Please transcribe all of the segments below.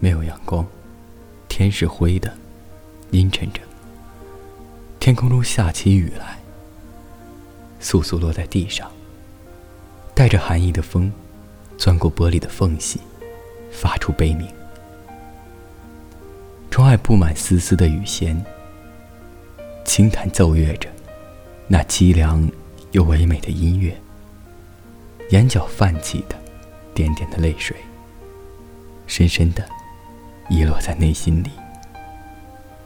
没有阳光，天是灰的，阴沉着。天空中下起雨来，簌簌落在地上。带着寒意的风，钻过玻璃的缝隙，发出悲鸣。窗外布满丝丝的雨弦，轻弹奏乐着那凄凉又唯美的音乐。眼角泛起的点点的泪水，深深的遗落在内心里，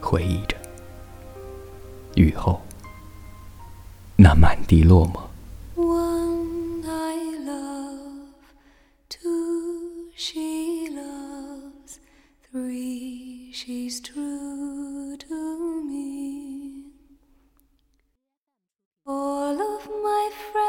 回忆着雨后那满地落寞。she's true to me. All of my friends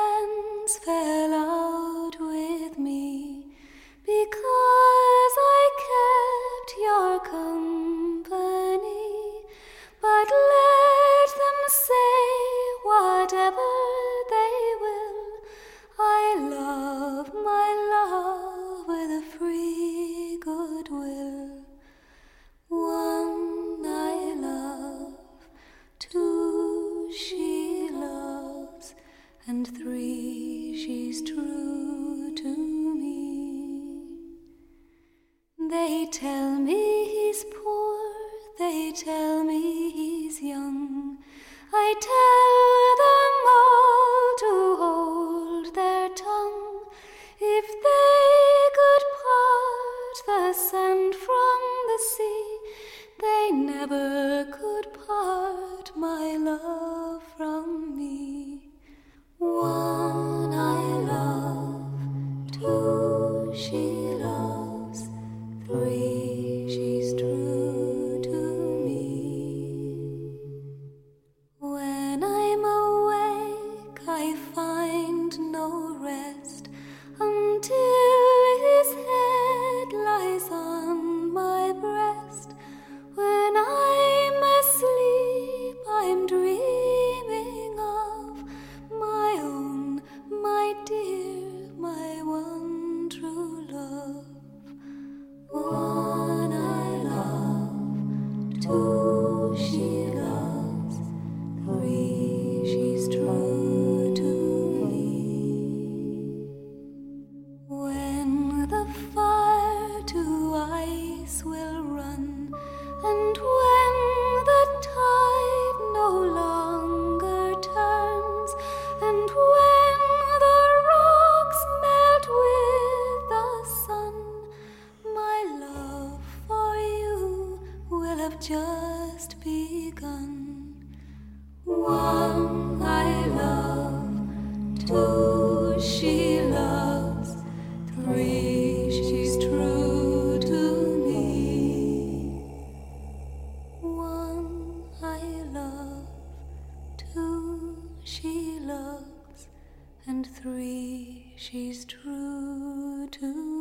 They tell me he's poor, they tell me he's young. I tell have just begun. One I love, two she loves, three she's true to me. One I love, two she loves, and three she's true to me.